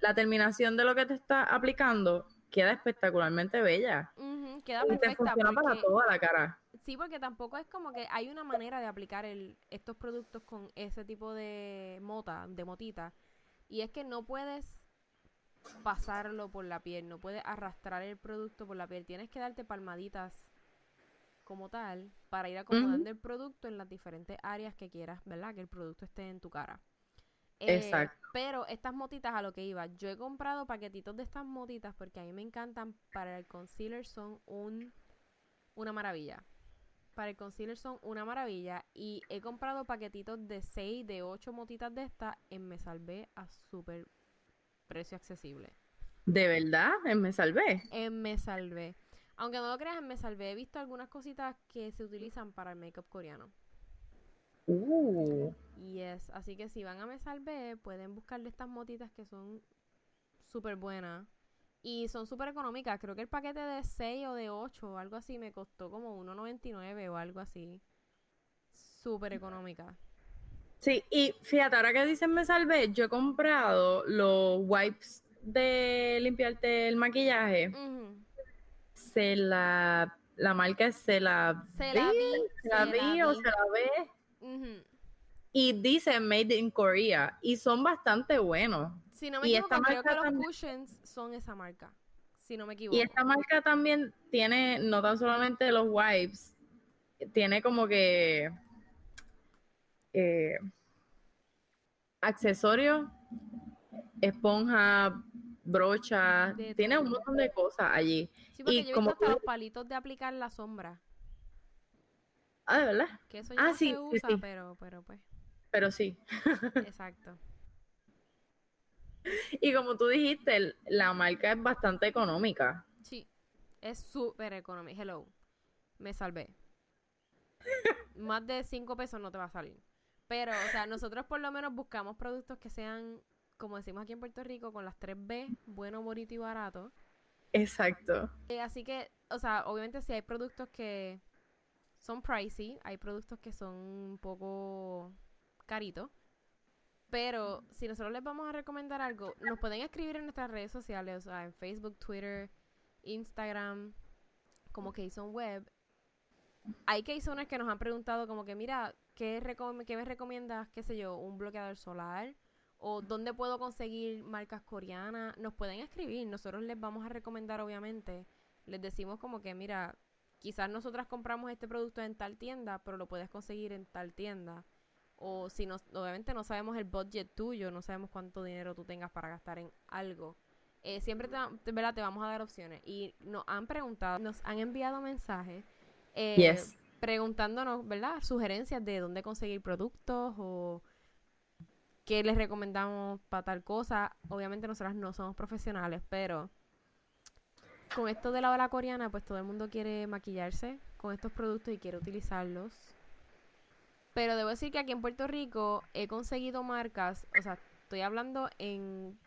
la terminación de lo que te está aplicando queda espectacularmente bella. queda perfecta. para toda la cara. Sí, porque tampoco es como que hay una manera de aplicar el, estos productos con ese tipo de mota, de motita. Y es que no puedes pasarlo por la piel, no puedes arrastrar el producto por la piel. Tienes que darte palmaditas como tal para ir acomodando el producto en las diferentes áreas que quieras, ¿verdad? Que el producto esté en tu cara. Eh, Exacto. Pero estas motitas a lo que iba, yo he comprado paquetitos de estas motitas porque a mí me encantan. Para el concealer son un, una maravilla. Para el concealer son una maravilla. Y he comprado paquetitos de 6, de 8 motitas de estas en Me Salvé a súper precio accesible. ¿De verdad? ¿En Me Salvé? En Me Salvé. Aunque no lo creas, Me Salvé he visto algunas cositas que se utilizan para el make-up coreano. Uh. Yes, así que si van a Me Salvé, pueden buscarle estas motitas que son súper buenas. Y son súper económicas. Creo que el paquete de 6 o de 8 o algo así me costó como 1.99 o algo así. Súper económica. Sí, y fíjate, ahora que dicen me salvé, yo he comprado los wipes de limpiarte el maquillaje. Se la la marca es Se la Se la vi, Se la vi la o. Se la ve. Y dice Made in Korea. Y son bastante buenos. Si no me Y equivoco, esta creo que marca los también- cushions son esa marca. Si no me equivoco. Y esta marca también tiene, no tan solamente los wipes, tiene como que eh, accesorios, esponja, brocha, De tiene un montón de cosas allí. Sí, porque y yo he visto como hasta los palitos de aplicar la sombra. Ah, de verdad. Que eso ya Ah, no sí, se usa, sí. pero, pero pues. Pero sí. Exacto. Y como tú dijiste, la marca es bastante económica. Sí. Es súper económico. Hello. Me salvé. Más de 5 pesos no te va a salir. Pero, o sea, nosotros por lo menos buscamos productos que sean, como decimos aquí en Puerto Rico, con las 3B, bueno, bonito y barato. Exacto. Eh, así que, o sea, obviamente si hay productos que son pricey, hay productos que son un poco caritos. Pero si nosotros les vamos a recomendar algo, nos pueden escribir en nuestras redes sociales, o sea, en Facebook, Twitter, Instagram, como Keyson Web. Hay Keyzoners que nos han preguntado como que, mira, ¿qué, recom- qué me recomiendas, qué sé yo, un bloqueador solar? ¿O dónde puedo conseguir marcas coreanas? Nos pueden escribir, nosotros les vamos a recomendar, obviamente. Les decimos como que, mira, quizás nosotras compramos este producto en tal tienda, pero lo puedes conseguir en tal tienda. O si no, obviamente no sabemos el budget tuyo, no sabemos cuánto dinero tú tengas para gastar en algo. Eh, siempre te, ¿verdad? te vamos a dar opciones. Y nos han preguntado, nos han enviado mensajes eh, Yes. preguntándonos, ¿verdad? Sugerencias de dónde conseguir productos o qué les recomendamos para tal cosa. Obviamente nosotras no somos profesionales, pero con esto de la ola coreana, pues todo el mundo quiere maquillarse con estos productos y quiere utilizarlos. Pero debo decir que aquí en Puerto Rico he conseguido marcas, o sea, estoy hablando en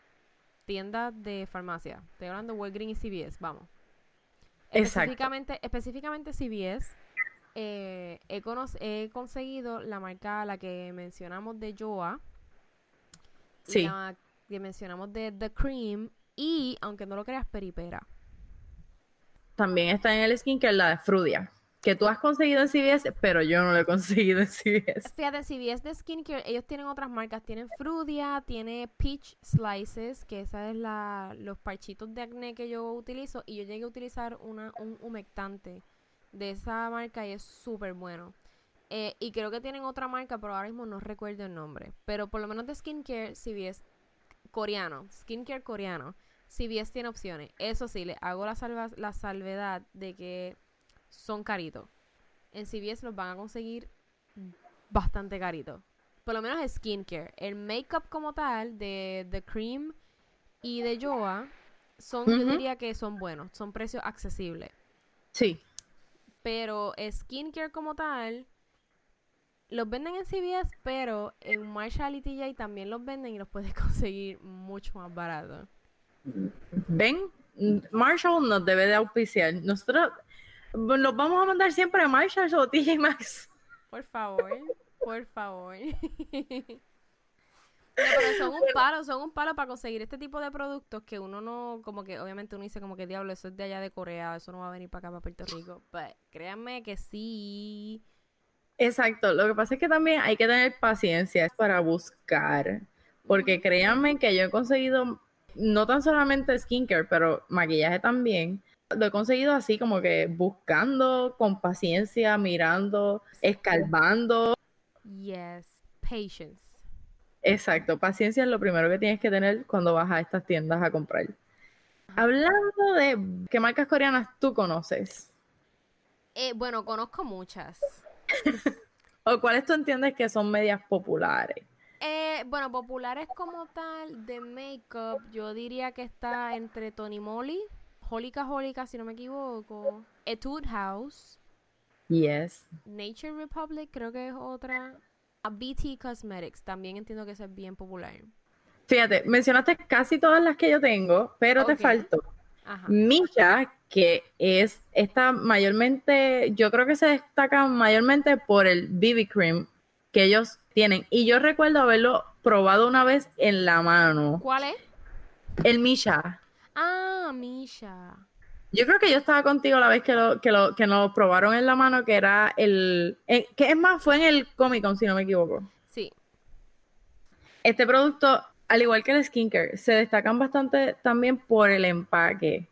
tiendas de farmacia. Estoy hablando de Walgreens y CVS, vamos. Exacto. Específicamente, específicamente CVS, eh, he, he conseguido la marca, la que mencionamos de Joa, Sí. la que mencionamos de The Cream y, aunque no lo creas, Peripera. También está en el skincare la de Frudia, que tú has conseguido en CVS, pero yo no lo he conseguido en CVS. Fíjate, CVS de skincare, ellos tienen otras marcas. Tienen Frudia, tiene Peach Slices, que esa es la, los parchitos de acné que yo utilizo. Y yo llegué a utilizar una, un humectante de esa marca y es súper bueno. Eh, y creo que tienen otra marca, pero ahora mismo no recuerdo el nombre. Pero por lo menos de skincare, CVS coreano, skincare coreano, CVS tiene opciones. Eso sí, le hago la, salva- la salvedad de que son caritos. En CVS los van a conseguir bastante caritos. Por lo menos skincare. El makeup como tal de The Cream y de Joa son, yo diría que son buenos, son precios accesibles. Sí. Pero skincare como tal, los venden en CVS, pero en Marshall y TJ también los venden y los puedes conseguir mucho más barato. Ven, Marshall nos debe de auspiciar. Nosotros los vamos a mandar siempre a Marshall o TJ Maxx. Por favor, por favor. No, pero son un palo, son un palo para conseguir este tipo de productos que uno no, como que obviamente uno dice como que diablo, eso es de allá de Corea, eso no va a venir para acá, para Puerto Rico. Pero créanme que sí. Exacto, lo que pasa es que también hay que tener paciencia para buscar, porque créanme que yo he conseguido no tan solamente skincare, pero maquillaje también. Lo he conseguido así como que buscando con paciencia, mirando, escarbando. Yes, patience. Exacto, paciencia es lo primero que tienes que tener cuando vas a estas tiendas a comprar. Hablando de qué marcas coreanas tú conoces, Eh, bueno, conozco muchas. o cuáles tú entiendes que son medias populares. Eh, bueno, populares como tal de makeup, yo diría que está entre Tony Moly, Holika Holika, si no me equivoco, Etude House, Yes. Nature Republic, creo que es otra. A BT Cosmetics, también entiendo que esa es bien popular. Fíjate, mencionaste casi todas las que yo tengo, pero te faltó Ajá. Misha, que es esta mayormente, yo creo que se destaca mayormente por el BB cream que ellos tienen. Y yo recuerdo haberlo probado una vez en la mano. ¿Cuál es? El Misha. Ah, Misha. Yo creo que yo estaba contigo la vez que lo, que lo, que nos probaron en la mano, que era el, eh, que es más, fue en el Comic Con, si no me equivoco. Sí. Este producto, al igual que el skincare, se destacan bastante también por el empaque.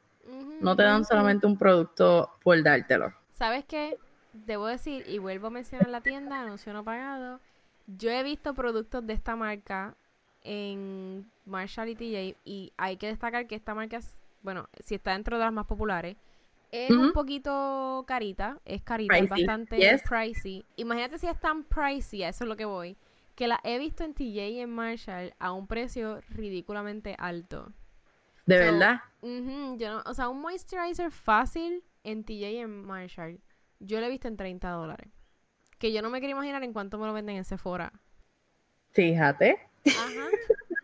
No te dan solamente un producto por dártelo. ¿Sabes qué? Debo decir, y vuelvo a mencionar la tienda, anuncio no pagado. Yo he visto productos de esta marca en Marshall y TJ y hay que destacar que esta marca, es, bueno, si está dentro de las más populares, es un poquito carita, es carita, es bastante yes. pricey. Imagínate si es tan pricey, a eso es lo que voy, que la he visto en TJ y en Marshall a un precio ridículamente alto. De So, verdad. Yo no- o sea, un moisturizer fácil en TJ y en Marshall. Yo lo he visto en 30 dólares. Que yo no me quiero imaginar en cuánto me lo venden en Sephora. Fíjate. Ajá.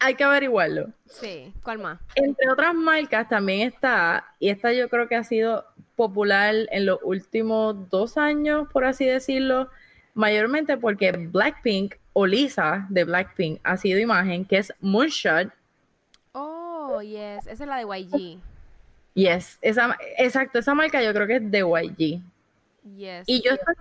Hay que averiguarlo. Sí. ¿Cuál más? Entre otras marcas también está, y esta yo creo que ha sido popular en los últimos dos años, por así decirlo, mayormente porque Blackpink o Lisa de Blackpink ha sido imagen, que es Moonshot. Oh, yes. Esa es la de YG. Yes, esa, exacto, esa marca yo creo que es de YG. Yes. Y yo estoy,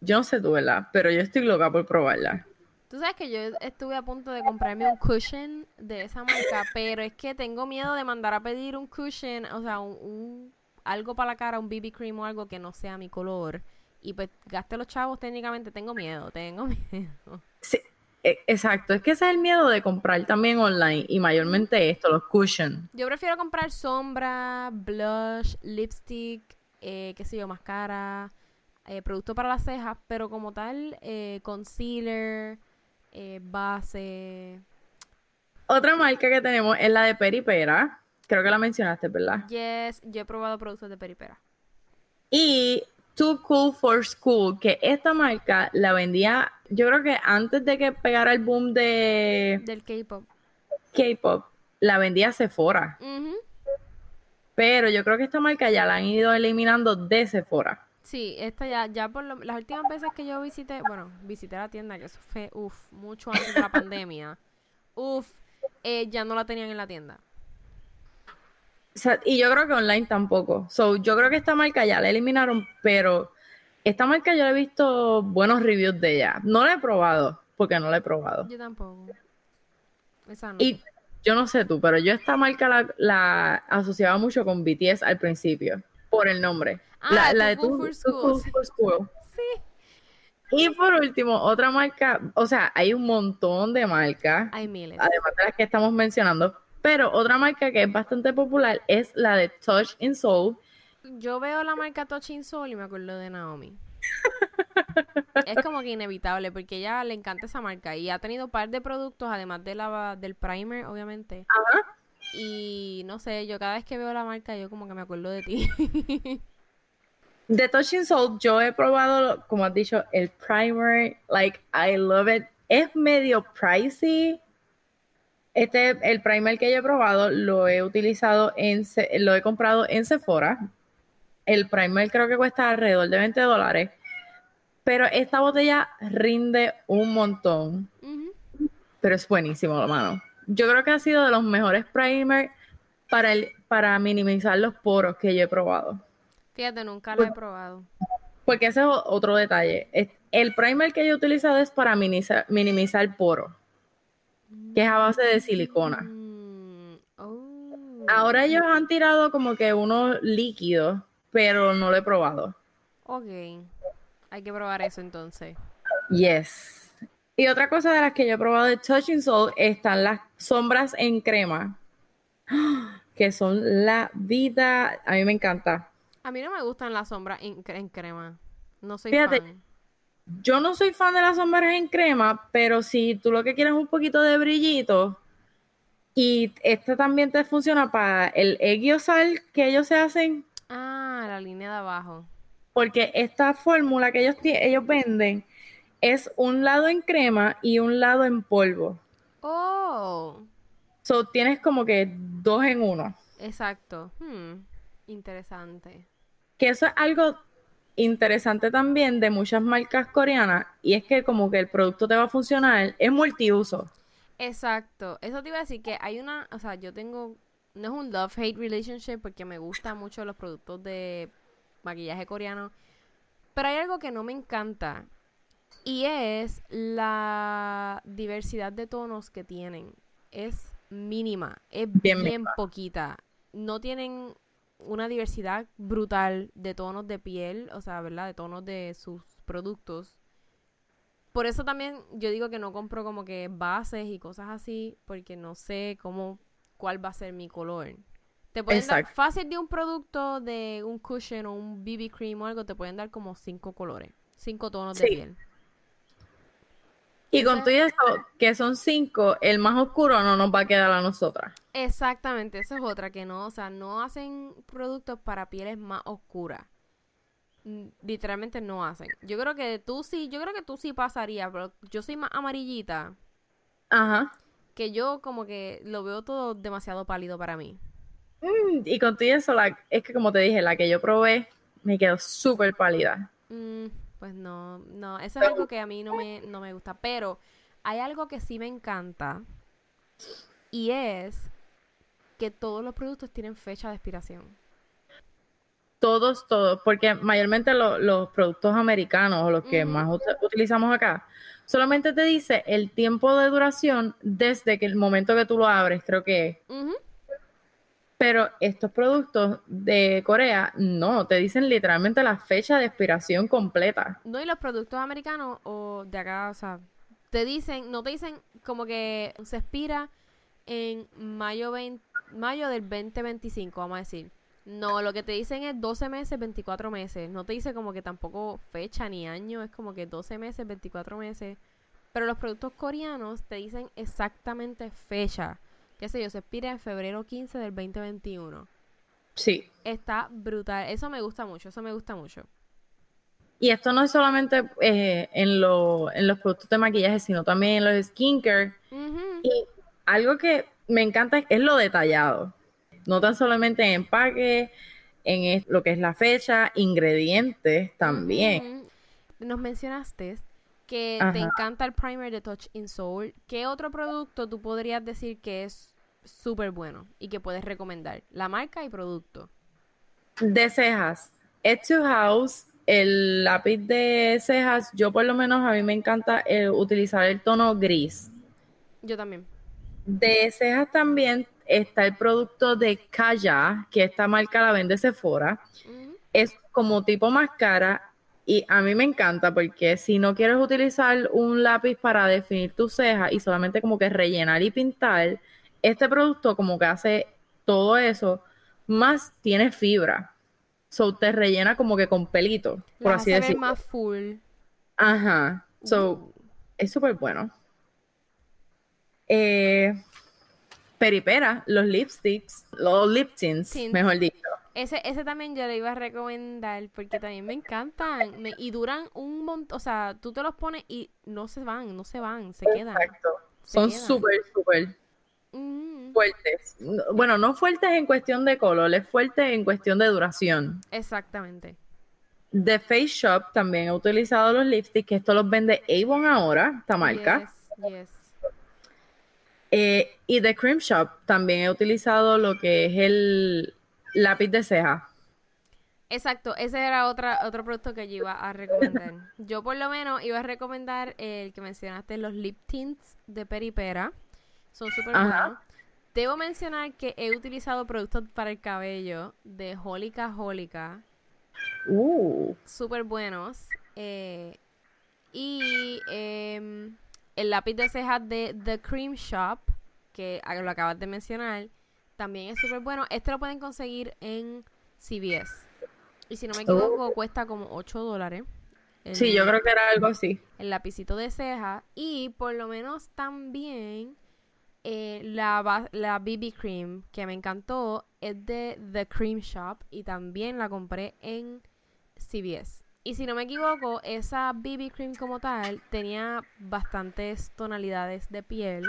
yo no sé tú, ¿verdad? Pero yo estoy loca por probarla. Tú sabes que yo estuve a punto de comprarme un cushion de esa marca, pero es que tengo miedo de mandar a pedir un cushion, o sea, un, un- algo para la cara, un BB cream o algo que no sea mi color. Y pues gaste los chavos técnicamente, tengo miedo, tengo miedo. Sí, e- exacto, es que ese es el miedo de comprar también online y mayormente esto, los cushions. Yo prefiero comprar sombra, blush, lipstick, eh, qué sé yo, máscara, eh, producto para las cejas, pero como tal, eh, concealer, eh, base. Otra marca que tenemos es la de Peripera. Creo que la mencionaste, ¿verdad? Yes, yo he probado productos de peripera. Y Too Cool for School, que esta marca la vendía, yo creo que antes de que pegara el boom de Del K-pop. K-pop, la vendía Sephora. Pero yo creo que esta marca ya la han ido eliminando de Sephora. Sí, esta ya, ya por lo- las últimas veces que yo visité, bueno, visité la tienda, que eso fue, uff, mucho antes de la pandemia. Uff, eh, ya no la tenían en la tienda. O sea, y yo creo que online tampoco. So, yo creo que esta marca ya la eliminaron, pero esta marca yo he visto buenos reviews de ella. No la he probado, porque no la he probado. Yo tampoco. Esa no. Y yo no sé tú, pero yo esta marca la, la asociaba mucho con BTS al principio, por el nombre. Ah, la, la de School. Cool for School. Sí. Y por último, otra marca, o sea, hay un montón de marcas, Hay miles. además de las que estamos mencionando, pero otra marca que es bastante popular es la de Touch in Soul. Yo veo la marca Touching Soul y me acuerdo de Naomi. es como que inevitable porque ella le encanta esa marca y ha tenido un par de productos además de la del primer obviamente Ajá. y no sé yo cada vez que veo la marca yo como que me acuerdo de ti De Touch in Soul, yo he probado, como has dicho, el primer, like, I love it. Es medio pricey. Este, el primer que yo he probado, lo he utilizado en, lo he comprado en Sephora. El primer creo que cuesta alrededor de 20 dólares. Pero esta botella rinde un montón. Pero es buenísimo, mano. Yo creo que ha sido de los mejores primer para, el, para minimizar los poros que yo he probado. fíjate nunca la he probado Porque ese es otro detalle. El primer que yo he utilizado es para minimizar, minimizar poros, que es a base de silicona. Mm, oh. Ahora ellos han tirado como que unos líquidos, pero no lo he probado. ok hay que probar eso entonces Yes. Y otra cosa de las que yo he probado de Touching Soul están las sombras en crema, que son la vida. A mí me encanta. a mí no me gustan las sombras en, cre- en crema no soy Fíjate, fan Yo no soy fan de las sombras en crema, pero si tú lo que quieres es un poquito de brillito, y esta también te funciona para el sal que ellos se hacen, ah la línea de abajo porque esta fórmula que ellos, ellos venden es un lado en crema y un lado en polvo. oh So tienes como que dos en uno. Exacto. Hmm, Interesante. Que eso es algo interesante también de muchas marcas coreanas, y es que como que el producto te va a funcionar, es multiuso. Exacto. Eso te iba a decir que hay una, o sea, yo tengo no es un love-hate relationship porque me gustan mucho los productos de maquillaje coreano. Pero hay algo que no me encanta y es la diversidad de tonos que tienen. Es mínima, es bien, poquita. No tienen una diversidad brutal de tonos de piel, o sea, ¿verdad? De tonos de sus productos. Por eso también yo digo que no compro como que bases y cosas así, porque no sé cómo, cuál va a ser mi color. Te pueden dar fácil de un producto, de un cushion o un BB cream o algo, te pueden dar como cinco colores, cinco tonos de piel. Y con todo eso, que son cinco, el más oscuro no nos va a quedar a nosotras. Exactamente, esa es otra, que no, o sea, no hacen productos para pieles más oscuras. Mm, literalmente no hacen. Yo creo que tú sí, yo creo que tú sí pasaría, pero yo soy más amarillita. Ajá. Que yo como que lo veo todo demasiado pálido para mí. Mm, y con todo eso, es que como te dije, la que yo probé me quedó súper pálida. Mm, pues no, no, eso es algo que a mí no me, no me gusta. Pero hay algo que sí me encanta y es que todos los productos tienen fecha de expiración. Todos, todos, porque mayormente los productos americanos o los que más utilizamos acá, solamente te dice el tiempo de duración desde que el momento que tú lo abres, creo que pero estos productos de Corea no, te dicen literalmente la fecha de expiración completa. No, y los productos americanos o de acá, o sea, te dicen, no te dicen como que se expira en mayo, mayo del 2025, vamos a decir. No, lo que te dicen es 12 meses, 24 meses. No te dice como que tampoco fecha ni año, es como que 12 meses, 24 meses. Pero los productos coreanos te dicen exactamente fecha qué sé yo, se expira en febrero 15 del 2021. Sí. Está brutal. Eso me gusta mucho, eso me gusta mucho. Y esto no es solamente eh, en, lo, en los productos de maquillaje, sino también en los skincare. Y algo que me encanta es, lo detallado. No tan solamente en empaque, en lo que es la fecha, ingredientes también. Nos mencionaste que te encanta el primer de Touch in Soul, ¿qué otro producto tú podrías decir que es súper bueno y que puedes recomendar? La marca y producto. De cejas. to House, el lápiz de cejas, yo por lo menos a mí me encanta eh, utilizar el tono gris. Yo también. De cejas también está el producto de Kaya, que esta marca la vende Sephora. Es como tipo máscara y a mí me encanta porque si no quieres utilizar un lápiz para definir tu ceja y solamente como que rellenar y pintar, este producto como que hace todo eso, más tiene fibra. So te rellena como que con pelito, por así decirlo. más full. Ajá. So, uh. es súper bueno. Eh, peripera, los lipsticks, los lip tints, mejor dicho. Ese, ese también yo le iba a recomendar porque también me encantan y duran un montón, o sea, tú te los pones y no se van, no se van, se quedan. Exacto. Son súper, súper mm. fuertes. Bueno, no fuertes en cuestión de color, es fuerte en cuestión de duración. Exactamente. The Face Shop también he utilizado los lipsticks, que esto los vende Avon ahora, esta marca. Yes, yes. Eh, y The Cream Shop también he utilizado lo que es el lápiz de ceja. Exacto, ese era otra, otro producto que yo iba a recomendar. Yo por lo menos iba a recomendar el que mencionaste, los lip tints de Peripera. Son súper buenos. Debo mencionar que he utilizado productos para el cabello de Holika Holika. Uh. Súper buenos. Eh, y em, el lápiz de cejas de The Cream Shop, que lo acabas de mencionar. También es súper bueno. Este lo pueden conseguir en CVS. Y si no me equivoco, oh. cuesta como 8 dólares. sí, yo creo que era algo así. El lapicito de ceja. Y por lo menos también eh, la, la BB Cream, que me encantó, es de The Cream Shop. Y también la compré en CVS. Y si no me equivoco, esa BB Cream como tal tenía bastantes tonalidades de piel.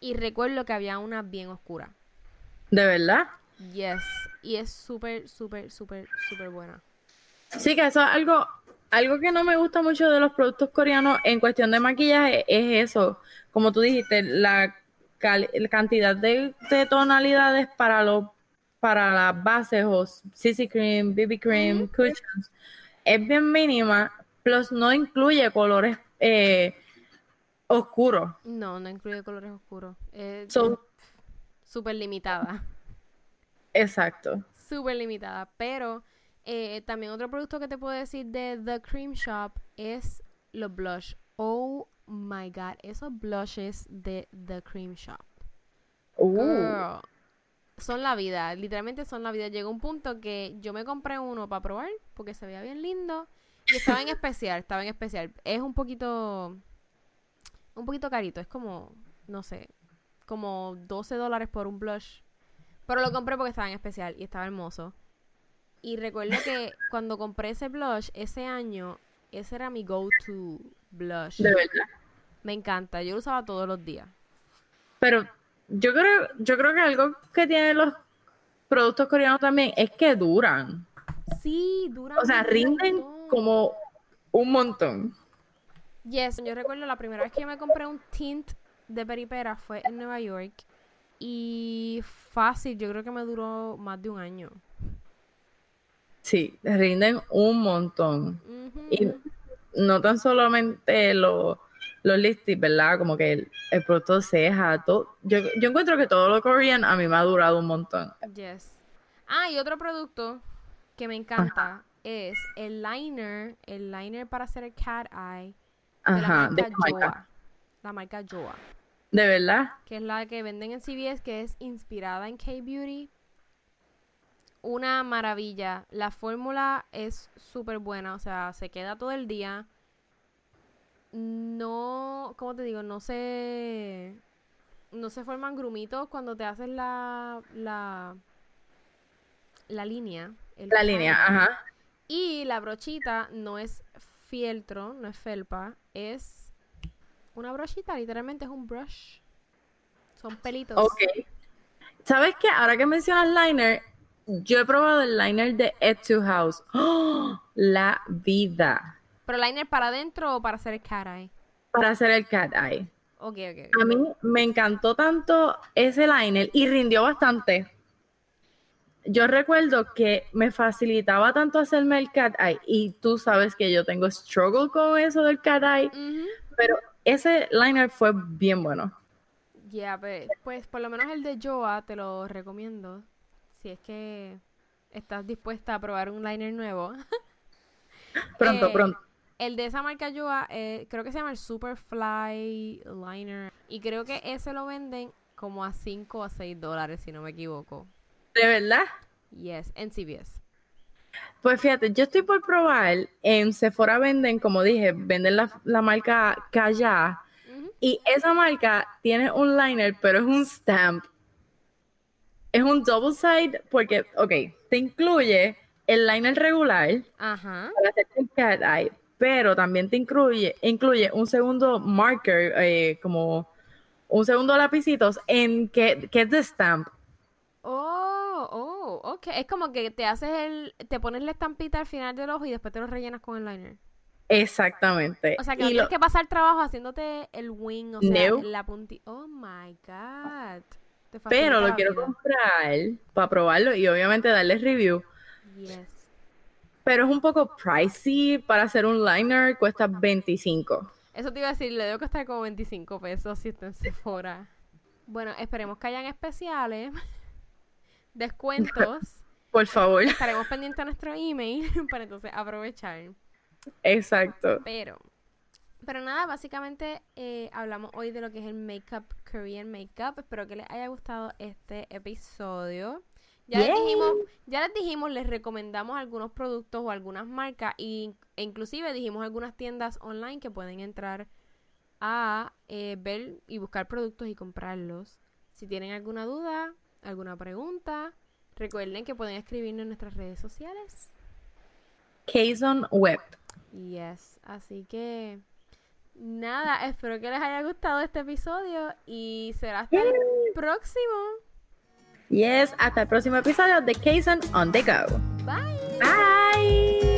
Y recuerdo que había una bien oscura. ¿De verdad? Yes. Y es súper, súper, súper, súper buena. Sí, que eso es algo, algo que no me gusta mucho de los productos coreanos en cuestión de maquillaje, es eso. Como tú dijiste, la cal- cantidad de, de tonalidades para los para las bases o CC cream, BB cream, cushions es bien mínima, plus no incluye colores eh, oscuros. No, no incluye colores oscuros. Es So- súper limitada. Exacto. Súper limitada. Pero eh, también otro producto que te puedo decir de The Cream Shop es los blush. Oh my god, esos blushes de The Cream Shop. Uh, Girl, son la vida, literalmente son la vida. Llegó un punto que yo me compré uno para probar porque se veía bien lindo y estaba en especial, estaba en especial. Es un poquito, un poquito carito, es como, no sé, como 12 dólares por un blush. Pero lo compré porque estaba en especial y estaba hermoso. Y recuerdo que cuando compré ese blush ese año, ese era mi go-to blush. de verdad. Me encanta, yo lo usaba todos los días. Pero yo creo, yo creo que algo que tienen los productos coreanos también es que duran. Sí, dura O sea, rinden montón. como un montón. Yes, yo recuerdo la primera vez que yo me compré un tint de peripera fue en Nueva York y fácil, yo creo que me duró más de un año. Sí, rinden un montón. Y no tan solamente lo- los lipsticks, ¿verdad? Como que el, el producto ceja, todo. Yo, yo encuentro que todo lo coreano a mí me ha durado un montón. Yes. Ah, y otro producto que me encanta es el liner, el liner para hacer el cat eye de la Ajá, de marca marca? Joa. La marca Joa. De verdad. que es la que venden en CVS, que es inspirada en K-Beauty. Una maravilla. La fórmula es súper buena, o sea, se queda todo el día. No, ¿cómo te digo? No se, no se forman grumitos cuando te haces la, la, la línea. el La línea, ajá. Y la brochita no es fieltro, no es felpa, es una brochita, literalmente es un brush. Son pelitos. Ok. ¿Sabes qué? Ahora que mencionas liner, yo he probado el liner de to House. ¡Oh! La vida. ¿Pero liner para adentro o para hacer el cat eye? Para hacer el cat eye. Ok, ok. ok. A mí me encantó tanto ese liner y rindió bastante. Yo recuerdo que me facilitaba tanto hacerme el cat eye y tú sabes que yo tengo struggle con eso del cat eye, pero ese liner fue bien bueno. Ya, pues, pues por lo menos el de Joa te lo recomiendo. Si es que estás dispuesta a probar un liner nuevo. Pronto, Eh, pronto. El de esa marca Joa, eh, creo que se llama el Superfly Liner. Y creo que ese lo venden como a 5 o 6 dólares, si no me equivoco. ¿De verdad? Yes, en CVS. Pues fíjate, yo estoy por probar, en Sephora venden, como dije, venden la, la marca Kaya y esa marca tiene un liner, pero es un stamp. Es un double side porque, ok, te incluye el liner regular Ajá. para hacer el cat eye, pero también te incluye, incluye un segundo marker, eh, como un segundo lapicitos en que, que es de stamp. Oh, oh, ok. Es como que te haces el, te pones la estampita al final del ojo y después te lo rellenas con el liner. Exactamente. O sea, que no Y tienes lo- que pasar trabajo haciéndote el wing, o sea, No. la puntita. Oh my god. Pero lo quiero comprar para probarlo y obviamente darle review. Yes. Pero es un poco pricey para hacer un liner, cuesta 25. Eso te iba a decir, le debo costar como 25 pesos si está en Sephora. Bueno, esperemos que hayan especiales, descuentos. Por favor. Estaremos pendientes a nuestro email para entonces aprovechar. Exacto. Pero, pero nada, básicamente eh, hablamos hoy de lo que es el makeup, Korean makeup. Espero que les haya gustado este episodio. Ya les dijimos, ya les dijimos, les recomendamos algunos productos o algunas marcas y, e inclusive dijimos algunas tiendas online que pueden entrar a eh, ver y buscar productos y comprarlos. Si tienen alguna duda, alguna pregunta, recuerden que pueden escribirnos en nuestras redes sociales. Kazon Web. Yes, así que nada, espero que les haya gustado este episodio y será hasta el próximo. Yes, hasta el próximo episodio de Cason on the Go. Bye. Bye.